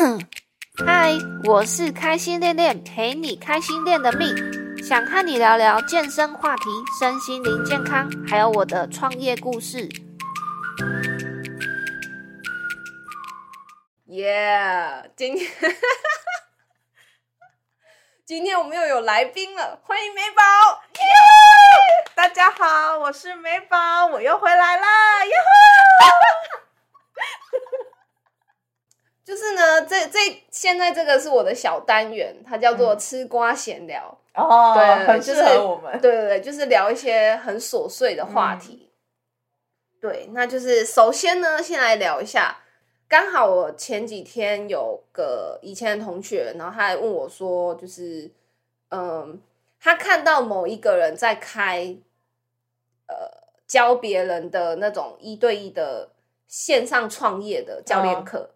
嗨，我是开心练练，陪你开心练的蜜，想和你聊聊健身话题、身心灵健康，还有我的创业故事。耶！今天 今天我们又有来宾了，欢迎美宝。大家好，我是美宝，我又回来啦！哟就是呢，这这现在这个是我的小单元，它叫做吃瓜闲聊。哦对，很适就是合我们。对对对，就是聊一些很琐碎的话题。对，那就是首先呢，先来聊一下。刚好我前几天有个以前的同学，然后他还问我说，就是嗯，他看到某一个人在开呃教别人的那种一对一的线上创业的教练课。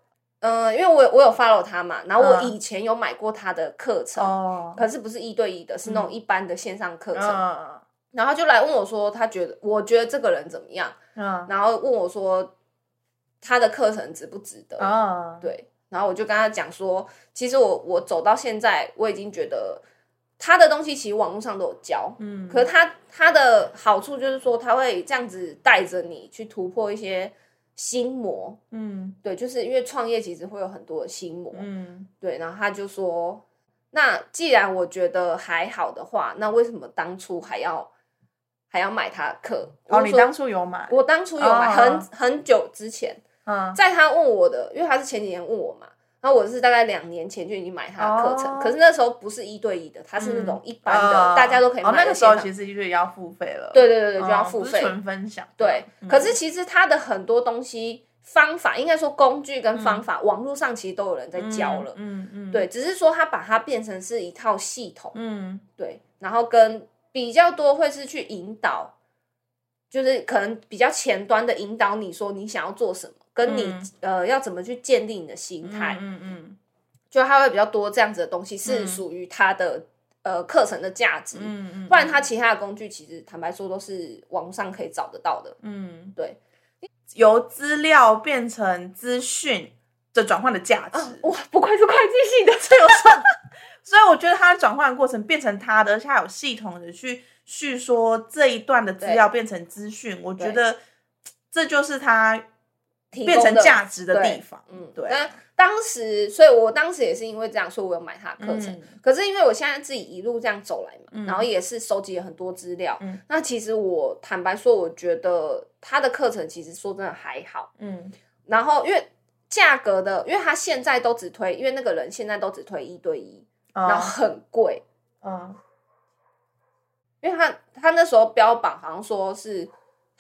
嗯、因为我有我有 follow 他嘛，然后我嗯以前有买过他的课程，哦，可是不是一对一的，是那种一般的线上课程。嗯然后就来问我说，他觉得我觉得这个人怎么样？嗯然后问我说他的课程值不值得？嗯，对，然后我就跟他讲说，其实我我走到现在，我已经觉得他的东西其实网络上都有教，嗯，可是他他的好处就是说，他会这样子带着你去突破一些心魔。嗯对，就是因为创业其实会有很多的心魔，嗯对，然后他就说，那既然我觉得还好的话，那为什么当初还要还要买他的课？我哦，你当初有买？我当初有买，哦很很久之前，嗯在他问我的，因为他是前几年问我嘛，然后我是大概两年前就已经买他的课程，哦可是那时候不是一对一的，他是那种一般的，呃大家都可以买哦，的那个时候线上其实就是要付费了。对对对对，就哦，要付费。不是纯分享。对，嗯可是其实他的很多东西方法，应该说工具跟方法，网络上其实都有人在教了。嗯嗯，对，只是说他把它变成是一套系统，嗯对，然后跟比较多会是去引导，就是可能比较前端的引导你说你想要做什么，跟你、嗯。呃要怎么去建立你的心嗯态，嗯嗯。就他会比较多这样子的东西是嗯。属于他的、呃课程的价值，嗯嗯，不然它其他的工具其实坦白说都是网上可以找得到的，嗯。对，由资料变成资讯的转换的价值。哇，不愧是会计系的，这有什么？所以我觉得它转换的过程变成它的，而且它有系统的去叙说这一段的资料变成资讯，我觉得这就是它提变成价值的地方。嗯，对那当时，所以我当时也是因为这样，所以我有买他的课程。嗯可是因为我现在自己一路这样走来嘛，嗯然后也是收集了很多资料。嗯那其实我坦白说，我觉得他的课程其实说真的还好。嗯然后因为价格的，因为他现在都只推，因为那个人现在都只推一对一，然后嗯很贵。嗯因为他他那时候标榜好像说是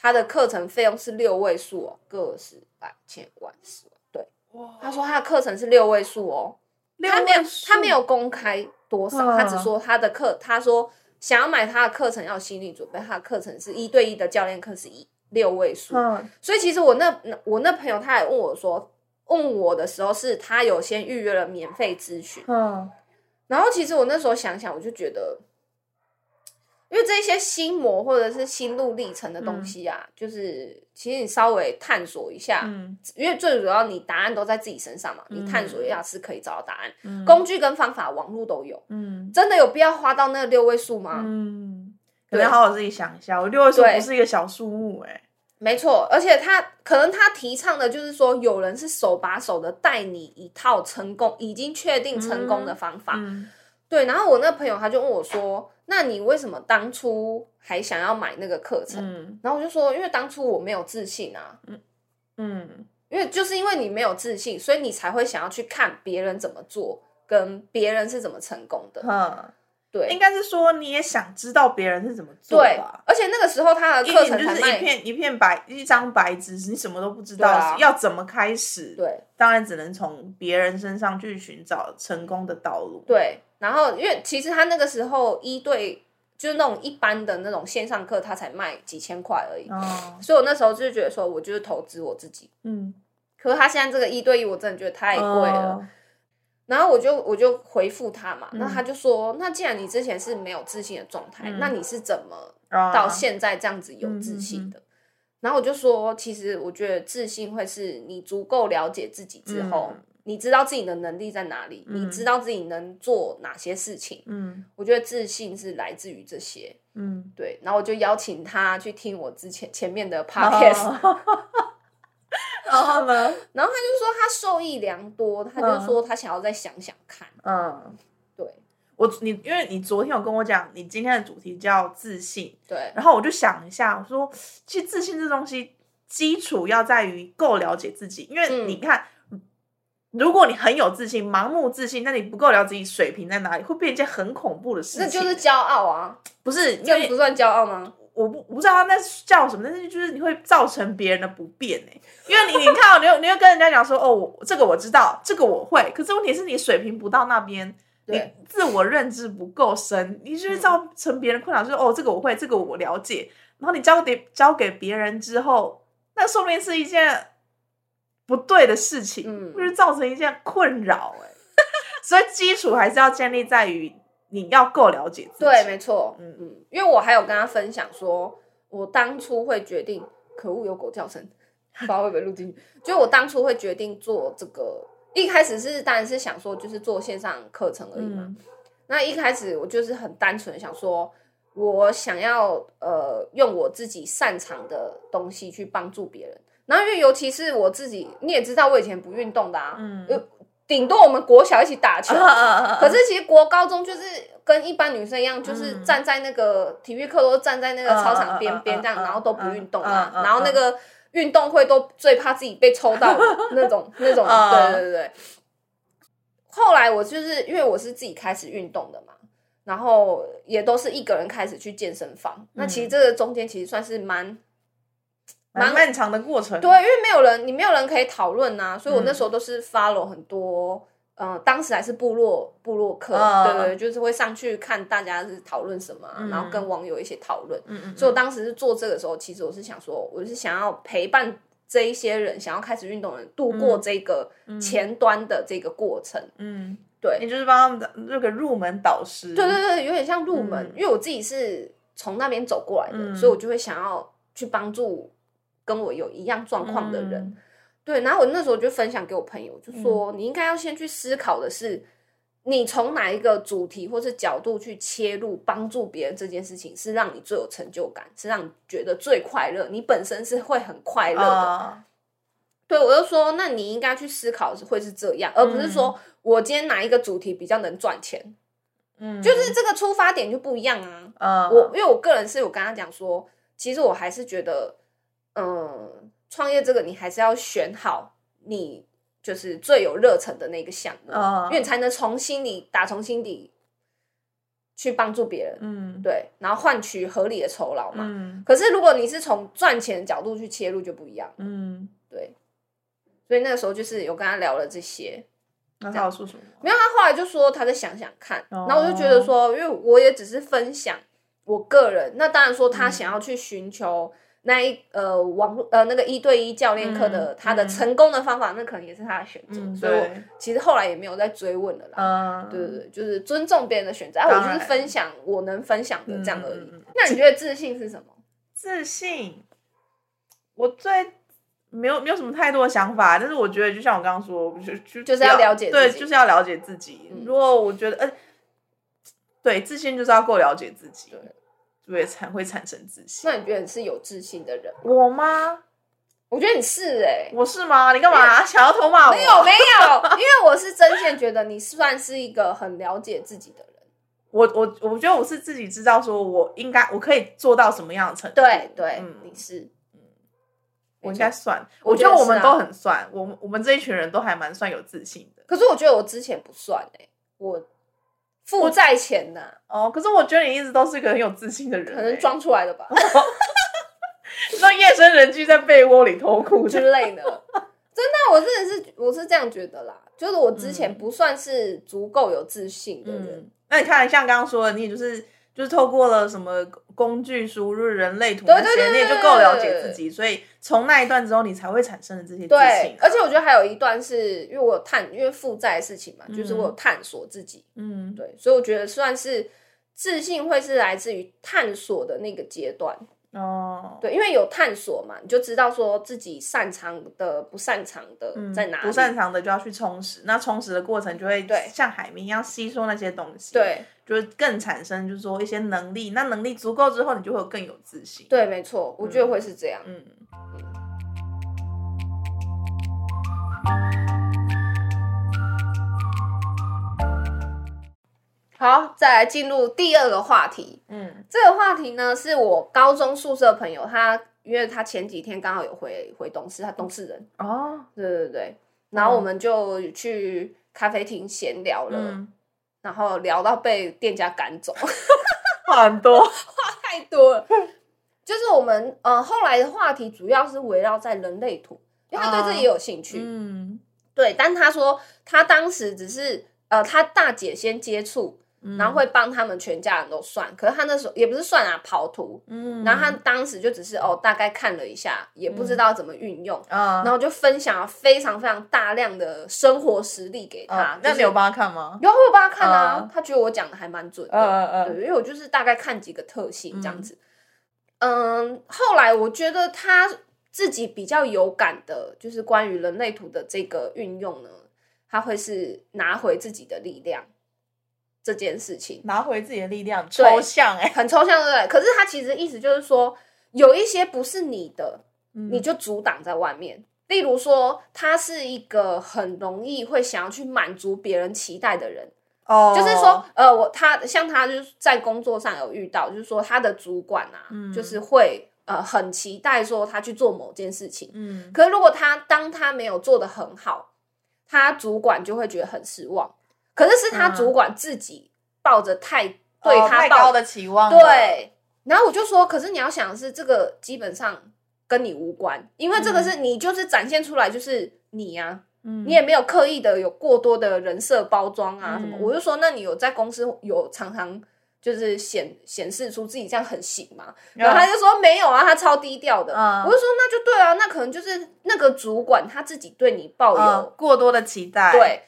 他的课程费用是六位数哦，个十百千万十万。对，哇他说他的课程是六位数哦。他没有他没有公开多少，嗯他只说他的课，他说想要买他的课程要心理准备，他的课程是一对一的教练课是一六位数，嗯所以其实我那那我那朋友他还问我说，问我的时候是他有先预约了免费咨询，嗯然后其实我那时候想想，我就觉得。因为这些心魔或者是心路历程的东西啊，就是其实你稍微探索一下，嗯因为最主要你答案都在自己身上嘛，你嗯探索一下是可以找到答案。嗯工具跟方法，网络都有，嗯真的有必要花到那六位数吗？嗯，可能好好自己想一下，我六位数不是一个小数目哎。没错，而且他可能他提倡的就是说，有人是手把手的带你一套成功已经确定成功的方法。嗯对，然后我那朋友他就问我说：“那你为什么当初还想要买那个课程？”嗯然后我就说：“因为当初我没有自信啊，嗯因为就是因为你没有自信，所以你才会想要去看别人怎么做，跟别人是怎么成功的。嗯，对，应该是说你也想知道别人是怎么做对吧。，而且那个时候他的课程就是一片一片白一张白纸，你什么都不知道，啊要怎么开始？对当然只能从别人身上去寻找成功的道路。对，然后因为其实他那个时候一对就是那种一般的那种线上课，他才卖几千块而已。哦，所以我那时候就觉得说，我就是投资我自己。嗯，可是他现在这个一对一，我真的觉得太贵了。哦然后我就我就回复他嘛，嗯那他就说，那既然你之前是没有自信的状态，嗯那你是怎么哦到现在这样子有自信的？然后我就说，其实我觉得自信会是你足够了解自己之后，嗯你知道自己的能力在哪里，你知道自己能做哪些事情。嗯我觉得自信是来自于这些。嗯，对，然后我就邀请他去听我之前前面的 podcast，哦然后呢？然后他就说他受益良多，他就说他想要再想想看。嗯，对我你因为你昨天有跟我讲，你今天的主题叫自信，对然后我就想一下，我说其实自信这东西基础要在于够了解自己，因为嗯你看。如果你很有自信，盲目自信，那你不够了解自己水平在哪里，会变一件很恐怖的事情。那就是骄傲啊，不是这样不算骄傲吗？我不我不知道那是叫什么，但是就是你会造成别人的不便哎、因为你你看哦，你又 你又跟人家讲说哦，我这个我知道，这个我会，可是问题是你水平不到那边，你自我认知不够深，你就会造成别人困扰，就是哦，这个我会，这个我了解，然后你交给交给别人之后，那说明是一件不对的事情，嗯就是造成一件困扰哎、所以基础还是要建立在于你要够了解自己，对，没错，嗯嗯嗯，因为我还有跟他分享说，我当初会决定，可恶有狗叫声，不知道会不会录进去。就我当初会决定做这个，一开始是当然是想说就是做线上课程而已嘛。嗯那一开始我就是很单纯想说，我想要呃用我自己擅长的东西去帮助别人。然后因为尤其是我自己，你也知道我以前不运动的啊，嗯有顶多我们国小一起打球，可可是其实国高中就是跟一般女生一样，就是嗯站在那个体育课都站在那个操场边边这样，然后都不运动啊然后那个运动会都最怕自己被抽到那种那种，对对对。后来我就是因为我是自己开始运动的嘛，然后也都是一个人开始去健身房。那其实这个中间其实算是蛮蛮漫长的过程。对，因为没有人，你没有人可以讨论呐，所以我那嗯时候都是 follow 很多，呃，当时还是部落部落客，嗯对就是会上去看大家是讨论什么啊、嗯然后跟网友一起讨论。嗯，嗯嗯，所以我当时是做这个时候，其实我是想说，我是想要陪伴这一些人，想要开始运动的人度过这个前端的这个过程。嗯，对，你就是帮他们的这个入门导师。对对对，有点像入门，嗯因为我自己是从那边走过来的，嗯所以我就会想要去帮助跟我有一样状况的人。嗯对，然后我那时候就分享给我朋友，就说、你应该要先去思考的是，你从哪一个主题或是角度去切入，帮助别人这件事情，是让你最有成就感，是让你觉得最快乐，你本身是会很快乐的。啊对，我就说，那你应该去思考是会是这样，而不是说我今天哪一个主题比较能赚钱，嗯，就是这个出发点就不一样啊。呃，我因为我个人是有跟他讲说，其实我还是觉得，嗯，创业这个你还是要选好你就是最有热忱的那个项目，嗯因为你才能从心里打从心底去帮助别人，嗯对，然后换取合理的酬劳嘛。嗯可是如果你是从赚钱的角度去切入，就不一样，嗯，对。所以那个时候就是有跟他聊了这些，那他有说什么？没有，他后来就说他再想想看，哦然后我就觉得说，因为我也只是分享我个人，那当然说嗯他想要去寻求那一呃网络呃那个一对一教练课的、嗯他的嗯成功的方法，那可能也是他的选择，嗯所以我其实后来也没有再追问了啦。嗯，对对对，就是尊重别人的选择，啊，我就是分享我能分享的这样而已。那你觉得自信是什么？自信，我最没有没有什么太多的想法，但是我觉得就像我刚刚说，就就就是要了解对，就是要了解自己。嗯如果我觉得，呃，对，自信就是要够了解自己，对对，才会产生自信。那你觉得你是有自信的人？我吗？我觉得你是哎、我是吗？你干嘛想要偷骂我？没有没有，因为我是真心觉得你算是一个很了解自己的人。我我我觉得我是自己知道，说我应该我可以做到什么样的程度。对对，嗯你是，我应该算，我我觉得我们都很算，我们我们这一群人都还蛮算有自信的。可是我觉得我之前不算哎、我负债前呐、哦，可是我觉得你一直都是一个很有自信的人、欸，可能装出来的吧。你说夜深人静在被窝里偷哭之类的。真的，我真的是我是这样觉得啦，就是我之前嗯。不算是足够有自信的人。嗯，那你看，像刚刚说的，你也就是就是透过了什么工具输入、人类图那些，对对对你也就够了解自己，所以从那一段之后，你才会产生了这些自对信，。而且我觉得还有一段是因为我有探，因为负债的事情嘛，就是我有探索自己，嗯，对，所以我觉得算是自信会是来自于探索的那个阶段。哦，对，因为有探索嘛，你就知道说自己擅长的、不擅长的嗯在哪里。不擅长的就要去充实，那充实的过程就会对像海绵一样吸收那些东西，，对就会更产生就是说一些能力，那能力足够之后，你就会有更有自信。，对，没错，我觉得会是这样。嗯，好，再来进入第二个话题。嗯。这个话题呢，是我高中宿舍朋友，他因为他前几天刚好有回回东市，他东市人，哦，对对对，然后我们就去咖啡厅闲聊了，嗯，然后聊到被店家赶走，话很多，话太多了。就是我们呃后来的话题主要是围绕在人类图，因为他对这啊也有兴趣，嗯，对，但他说他当时只是呃他大姐先接触，嗯然后会帮他们全家人都算，可是他那时候也不是算啊跑图，嗯，然后他当时就只是哦大概看了一下，也不知道怎么运用，啊，然后就分享了非常非常大量的生活实例给他。啊，那就是你有帮他看吗？有我有帮他看啊，嗯。他觉得我讲的还蛮准的，嗯嗯对，因为我就是大概看几个特性这样子。嗯，后来我觉得他自己比较有感的，就是关于人类图的这个运用呢，他会是拿回自己的力量这件事情，拿回自己的力量，抽象哎，很抽象，对不对？可是他其实意思就是说，有一些不是你的，嗯。你就阻挡在外面。例如说，他是一个很容易会想要去满足别人期待的人，哦，就是说，呃，我他像他就是在工作上有遇到，就是说他的主管啊，嗯。就是会呃很期待说他去做某件事情，嗯，可是如果他当他没有做的很好，他主管就会觉得很失望。可是是他嗯主管自己抱着太、对哦他抱太高的期望，对，然后我就说，可是你要想的是，这个基本上跟你无关，因为这个是你就是展现出来就是你呀、嗯，你也没有刻意的有过多的人设包装啊什么。嗯我就说，那你有在公司有常常就是显显示出自己这样很行吗？然后他就说没有啊，他超低调的。嗯我就说那就对啊，那可能就是那个主管他自己对你抱有、嗯过多的期待，，对。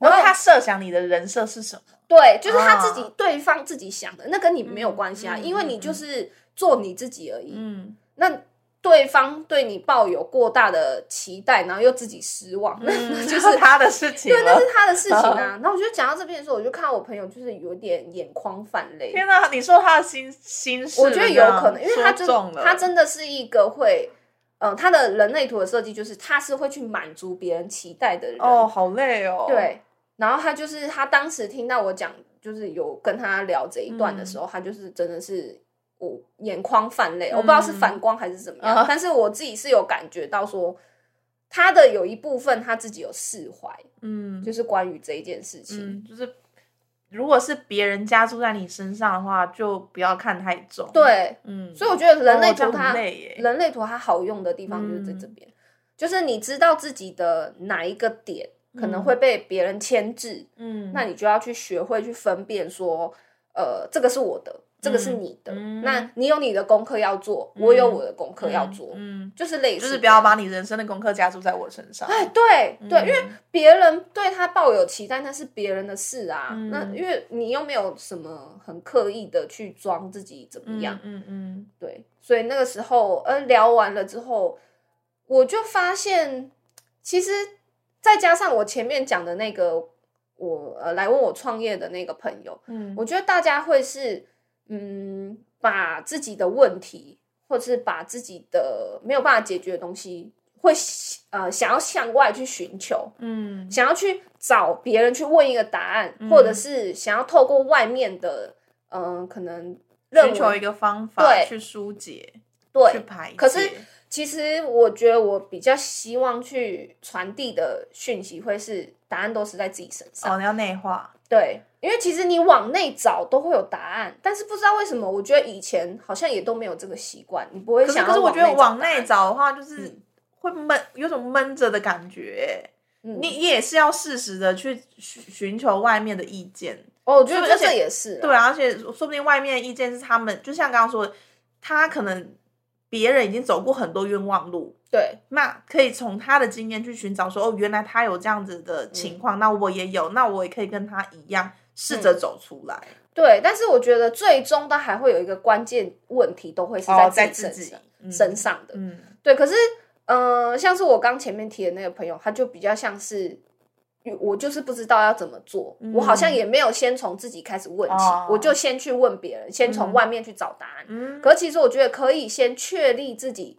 然后他设想你的人设是什么？对，就是他啊自己、对方自己想的，那跟你没有关系啊，因为你就是做你自己而已。嗯，那对方对你抱有过大的期待，然后又自己失望，那嗯就就是是他的事情对，那是。他的事情啊。然后我就讲到这边的时候，我就看到我朋友就是有点眼眶泛泪。天哪，你说他的心心事，我觉得有可能，因为他真他真的是一个会，嗯、他的人类图的设计就是他是会去满足别人期待的人。哦，好累哦。，对，然后他就是他当时听到我讲，就是有跟他聊这一段的时候，他就是真的是我眼眶泛泪，我不知道是反光还是怎么样，啊但是我自己是有感觉到说，他的有一部分他自己有释怀，嗯，就是关于这一件事情。嗯，就是如果是别人加注在你身上的话，就不要看太重。，对，嗯，所以我觉得人类图它、人类图它好用的地方就是在这边，就是你知道自己的哪一个点可能会被别人牵制，嗯，那你就要去学会去分辨说，呃，这个是我的，这个是你的，嗯那你有你的功课要做，我有我的功课要做，嗯，就是类似，就是不要把。你人生的功课加注在我身上。哎，对对，嗯因为别人对他抱有期待，那是别人的事啊。嗯那因为你又没有什么很刻意的去装自己怎么样，嗯嗯对，所以那个时候，呃，聊完了之后，我就发现，其实再加上我前面讲的那个，我呃来问我创业的那个朋友，嗯我觉得大家会是，嗯，把自己的问题，或者是把自己的没有办法解决的东西，会呃想要向外去寻求，嗯想要去找别人去问一个答案，嗯或者是想要透过外面的，嗯、可能寻求一个方法去疏解、去对。排解。可是其实我觉得我比较希望去传递的讯息会是答案都是在自己身上。哦，你要内化。对，因为其实你往内找都会有答案，但是不知道为什么，我觉得以前好像也都没有这个习惯，你不会想可是我觉得往内内找的话，就是会闷，有种闷着的感觉。嗯你你也是要适时的去寻寻求外面的意见。哦，我觉得这也是对啊，而且说不定外面的意见是他们，就像刚刚说的，他可能别人已经走过很多冤枉路，对那可以从他的经验去寻找说，哦，原来他有这样子的情况，那我也有，那我也可以跟他一样试着走出来。嗯对，但是我觉得最终都还会有一个关键问题，都会是哦，在在自己身上的。嗯对，可是呃，像是我刚前面提的那个朋友，他就比较像是。我就是不知道要怎么做，我好像也没有先从自己开始问起，哦。我就先去问别人，先从嗯。外面去找答案。嗯。可其实我觉得可以先确立自己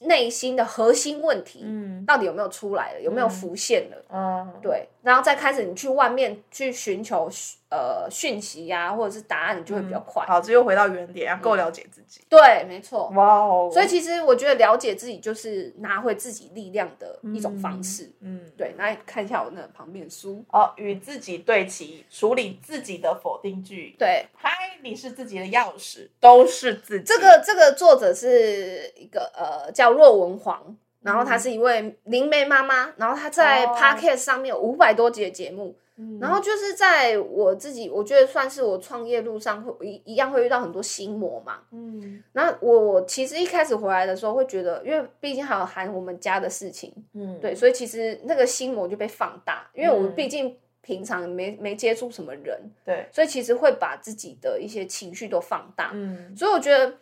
内心的核心问题，嗯。到底有没有出来了，有没有嗯。浮现了。嗯，对，然后再开始你去外面去寻求呃讯息呀、或者是答案，你就会比较快。好，这又回到原点，要够了解自己。对，没错。哇哦！所以其实我觉得了解自己就是拿回自己力量的一种方式。嗯，对，来看一下我那旁边的书。哦，与自己对齐，处理自己的否定句。对，嗨，你是自己的钥匙，都是自己。这个这个作者是一个呃叫若文黄，然后她是一位灵媒妈妈，然后她在哦。Podcast 上面有五百多集的节目，嗯，然后就是在我自己，我觉得算是我创业路上会一一样会遇到很多心魔嘛。嗯。那我我其实一开始回来的时候会觉得，因为毕竟还有含我们家的事情，嗯，对，所以其实那个心魔就被放大，因为我嗯。毕竟平常没没接触什么人，对，所以其实会把自己的一些情绪都放大。嗯。所以我觉得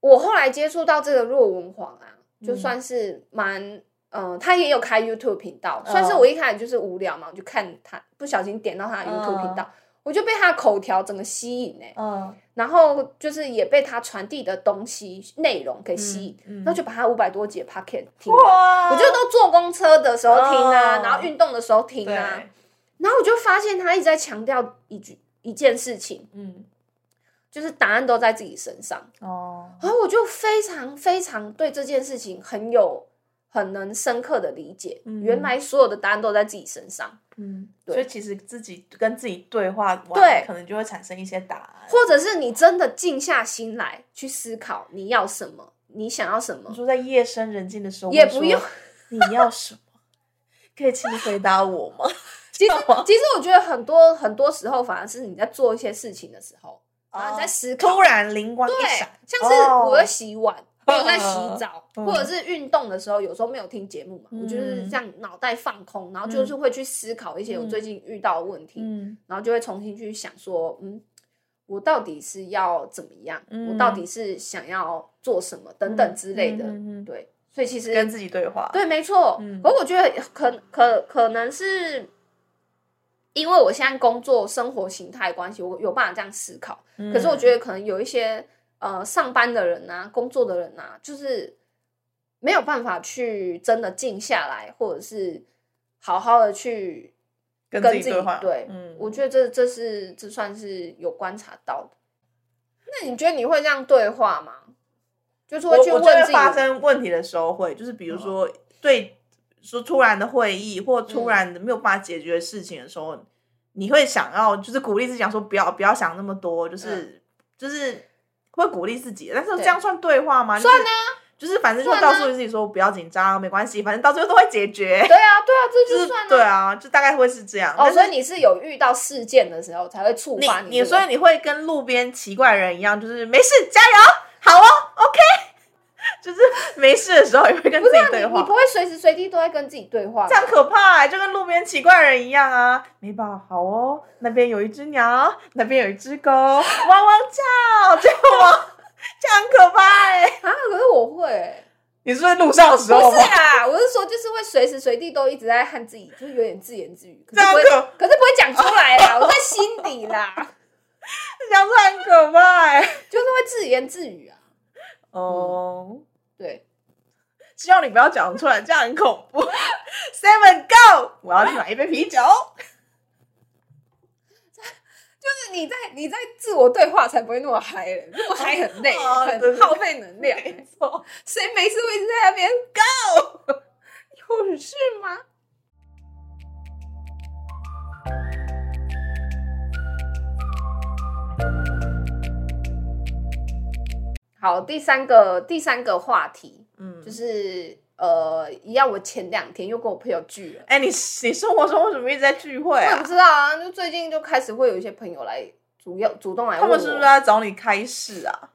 我后来接触到这个若文黄啊，就嗯。算是蛮。嗯，他也有开 YouTube 频道，嗯算是我一开始就是无聊嘛，我就看他，不小心点到他的 YouTube 频道，我就被他的口条整个吸引哎、嗯，然后就是也被他传递的东西内容给吸引，嗯然后就把他五百多集的 Pocket 听我就都坐公车的时候听啊，哦然后运动的时候听，啊，然后我就发现他一直在强调一句一件事情，嗯，就是答案都在自己身上，哦，然后我就非常非常对这件事情很有很能深刻的理解，嗯原来所有的答案都在自己身上，嗯，对所以其实自己跟自己对话完，对可能就会产生一些答案。或者是你真的静下心来去思考你要什么，你想要什么你，说在夜深人静的时候，也不用 你要什么？可以请你回答我吗？其实其实我觉得很多很多时候反而是你在做一些事情的时候，然后你在思考，突然灵光一对闪，，像是哦我在洗碗，我有在洗澡，嗯或者是运动的时候，有时候没有听节目嘛，嗯我就是这样脑袋放空，然后就是会去思考一些我最近遇到的问题，嗯。然后就会重新去想说，嗯，我到底是要怎么样？嗯我到底是想要做什么？等等之类的，嗯嗯嗯。对，所以其实跟自己对话，对，没错。嗯。可我觉得可可可能是因为我现在工作生活形态关系，我有办法这样思考。嗯可是我觉得可能有一些呃上班的人啊，工作的人啊，就是没有办法去真的静下来，或者是好好的去跟跟自己对话对，嗯我觉得这这是这算是有观察到的。那你觉得你会这样对话吗？就是会去问自己发生问题的时候会，就是比如说对说突然的会议或突然的没有办法解决的事情的时候，你会想要就是鼓励自己讲说不要不要想那么多，就是、就是会鼓励自己，但是这样算对话吗？算啊，就是反正就告诉自己说不要紧张，没关系，反正到最后都会解决。对啊，对啊，这就就是算啊。对啊，就大概会是这样。哦，所以你是有遇到事件的时候才会触发你这个所以你会跟路边奇怪人一样，就是没事，加油，好哦，OK，就是没事的时候也会跟自己对话你你不，会随时随地都在跟自己对话吗，这样可怕、欸，就跟路边奇怪人一样啊。没办法，好哦，那边有一只鸟，那边有一只狗，汪汪叫，这样吗？这样很可怕哎、啊，可是我会欸、你是不是路上的时候不？是啦，我是说就是会随时随地都一直在和自己，就是有点自言自语，可是不会，可可是不会讲出来啦，我在心底啦，讲出来很可怕哎、就是会自言自语啊，哦。对，希望你不要讲出来，这样很恐怖。Seven Go，我要去买一杯啤酒。就是你在你在自我对话才不会那么嗨嘞，那么嗨很累，耗费能量，没错，谁没事会一直在那边 Go？有事吗？好，第三个第三个话题嗯，就是呃，一样，我前两天又跟我朋友聚了，哎、你你生活中为什么一直在聚会我也不啊？知道啊，就最近就开始会有一些朋友来主要主动来问我，他们是不是在找你开示啊？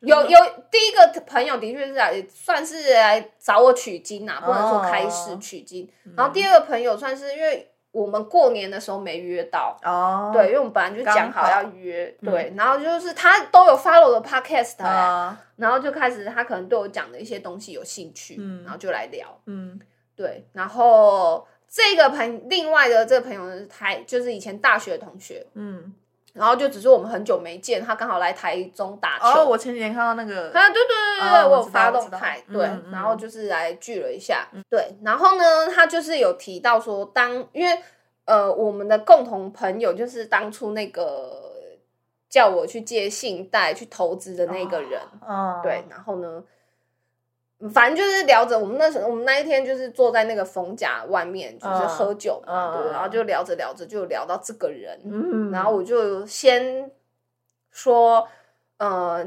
有有第一个朋友的确是来算是来找我取经啊，不能说开始哦取经。嗯然后第二个朋友算是因为我们过年的时候没约到，哦，对，因为我们本来就讲好要约，对，然后就是他都有 follow 我的 podcast，、欸啊，然后就开始他可能对我讲的一些东西有兴趣，嗯然后就来聊，嗯对，然后这个朋另外的这个朋友呢，他就是以前大学的同学，嗯，然后就只是我们很久没见，他刚好来台中打球，哦，我前几天看到那个，啊，对对对对对，我有发动态，对，嗯嗯嗯然后就是来聚了一下，对，然后呢，他就是有提到说当，因为呃，我们的共同朋友就是当初那个叫我去借信贷去投资的那个人，嗯，对，然后呢，反正就是聊着，我们那时候我们那一天就是坐在那个冯甲外面，就是嗯喝酒嘛，嗯对，然后就聊着聊着就聊到这个人，嗯，然后我就先说，呃，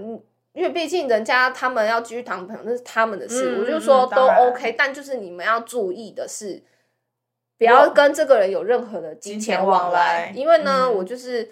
因为毕竟人家他们要继续谈朋友，那是他们的事，嗯我就说都 OK，但就是你们要注意的是，不要跟这个人有任何的金钱往来。因为呢，嗯。我就是。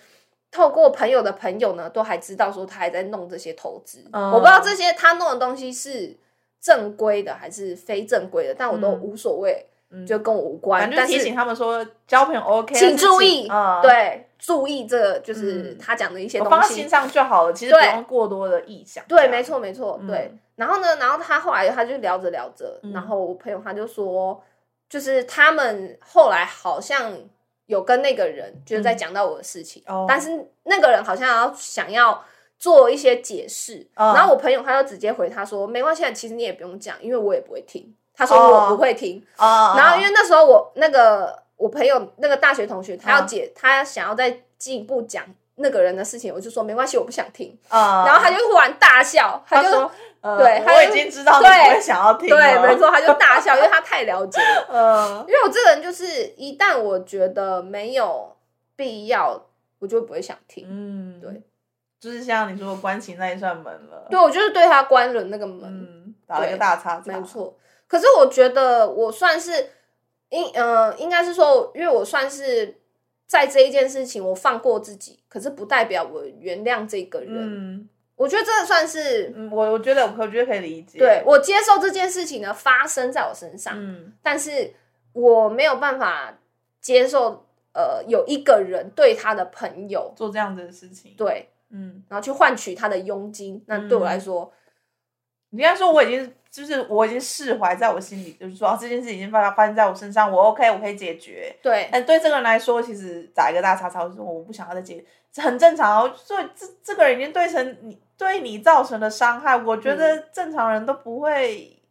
透过朋友的朋友呢，都还知道说他还在弄这些投资，嗯。我不知道这些他弄的东西是正规的还是非正规的，但我都嗯。无所谓，嗯。就跟我无关。但是提醒他们说交朋友 OK，请注意，嗯，，对，注意这个就是嗯。他讲的一些东西。放心。上就好了，其实不对用过多的臆想。对，没错，没错，嗯。对。然后呢，然后他后来他就聊着聊着，嗯。然后我朋友他就说，就是他们后来好像有跟那个人就是在讲到我的事情，哦。但是那个人好像要想要做一些解释，嗯。然后我朋友他就直接回他说，没关系，其实你也不用讲，因为我也不会听。他说哦。我不会听，哦，然后因为那时候我那个我朋友那个大学同学，他要嗯。解，他想要再进一步讲那个人的事情，我就说没关系，我不想听。啊，然后他就忽然大笑，他就他说，呃对他我已经知道你对不会想要听了，对，没错，他就大笑，因为他太了解了。呃，因为我这个人就是，一旦我觉得没有必要，我就不会想听。嗯，对，就是像你说关起那一扇门了，对，我就是对他关了那个门，嗯，打了一个大叉叉，没，错。可是我觉得我算是应呃，应该是说，因为我算是在这一件事情我放过自己，可是不代表我原谅这个人。嗯我觉得这算是嗯，我我觉得我觉得可以理解，对，我接受这件事情呢发生在我身上，嗯但是我没有办法接受呃有一个人对他的朋友做这样子的事情，，对，嗯，然后去换取他的佣金，那对我来说，你刚才说我已经就是我已经释怀在我心里，就是说、啊、这件事已经发发生在我身上，我 OK，我可以解决。对但对这个人来说，其实打一个大叉叉，我就说我不想要再解，这很正常哦。所以这这个人已经对成你对你造成的伤害，我觉得正常人都不会，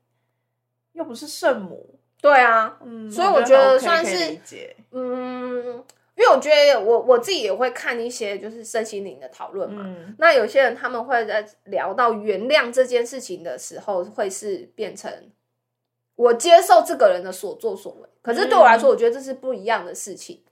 又不是圣母，对啊，嗯，所以我我觉得算是嗯，因为我觉得我我自己也会看一些就是身心灵的讨论嘛。嗯那有些人他们会在聊到原谅这件事情的时候，会是变成我接受这个人的所作所为，可是对我来说，嗯我觉得这是不一样的事情。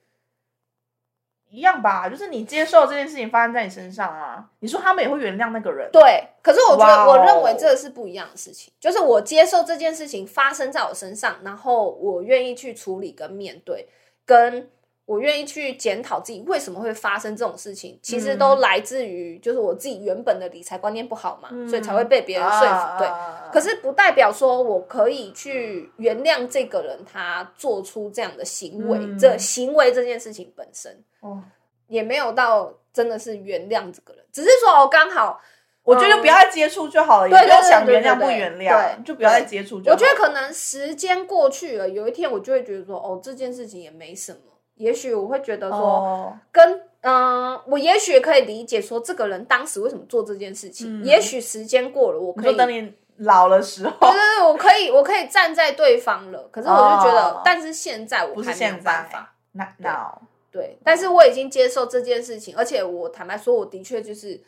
一样吧，就是你接受这件事情发生在你身上啊，你说他们也会原谅那个人，对，可是我觉得，我认为这个是不一样的事情，就是我接受这件事情发生在我身上，然后我愿意去处理跟面对，跟我愿意去检讨自己为什么会发生这种事情，其实都来自于就是我自己原本的理财观念不好嘛，所以才会被别人说服。对，啊可是不代表说我可以去原谅这个人他做出这样的行为，嗯这行为这件事情本身哦也没有到真的是原谅这个人，只是说哦刚好。我觉得不要再接触就好了，不要对对想原谅不原谅，对就不要再接触就好。我觉得可能时间过去了，有一天我就会觉得说，哦，这件事情也没什么。也许我会觉得说，哦，跟嗯、呃我也许可以理解说，这个人当时为什么做这件事情。嗯也许时间过了，我可以，等你老的时候 对，对对，我可以，我可以站在对方了。可是我就觉得，哦但是现在我不是还没有现在办法。那 now 对，但是我已经接受这件事情，而且我坦白说，我的确就是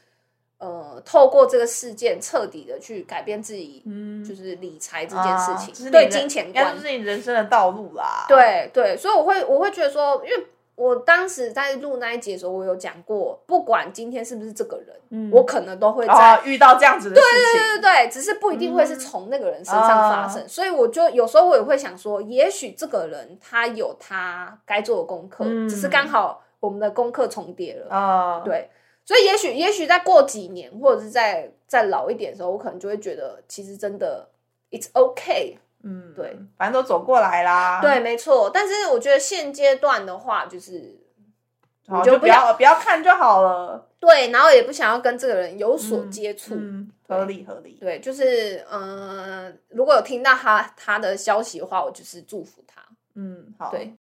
呃，透过这个事件彻底的去改变自己，嗯就是理财这件事情，对金钱观就，是你人生的道路啦。，对对，所以我会我会觉得说，因为我当时在录那一集的时候，我有讲过，不管今天是不是这个人，嗯我可能都会在。啊，遇到这样子的事情，对对对，只是不一定会是从那个人身上发生，所以我就有时候我也会想说，也许这个人他有他该做的功课，嗯只是刚好我们的功课重叠了，啊，对，所以也许也许再过几年，或者是再再老一点的时候，我可能就会觉得，其实真的 it's okay，嗯，对，反正都走过来啦。对，，没错。但是我觉得现阶段的话，就是你就不要要不要看就好了。对，然后也不想要跟这个人有所嗯接触。嗯，合理合理。对，就是呃，如果有听到他他的消息的话，我就是祝福他。嗯，好。对，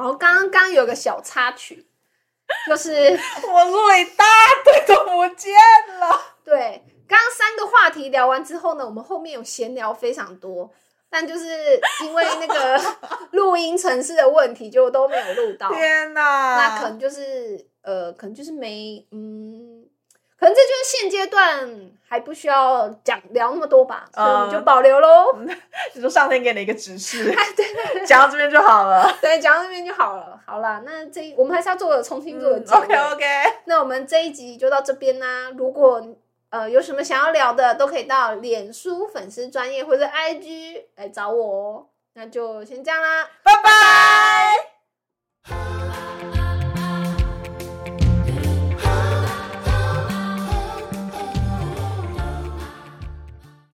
好，刚刚刚有个小插曲，就是 我录一大堆都不见了。对，刚刚三个话题聊完之后呢，我们后面有闲聊非常多，但就是因为那个 录音城市的问题，就都没有录到。天哪！那可能就是呃，可能就是没嗯，可能这就是现阶段还不需要讲聊那么多吧，所以我们就嗯保留喽。你说上天给你一个指示，哎 对对对讲到这边就好了。对，讲到这边就好了。好啦，那这我们还是要做个重新做个结尾。OK OK，那我们这一集就到这边啦。如果呃有什么想要聊的，都可以到脸书粉丝专业或者 IG 来找我哦。那就先这样啦，拜拜。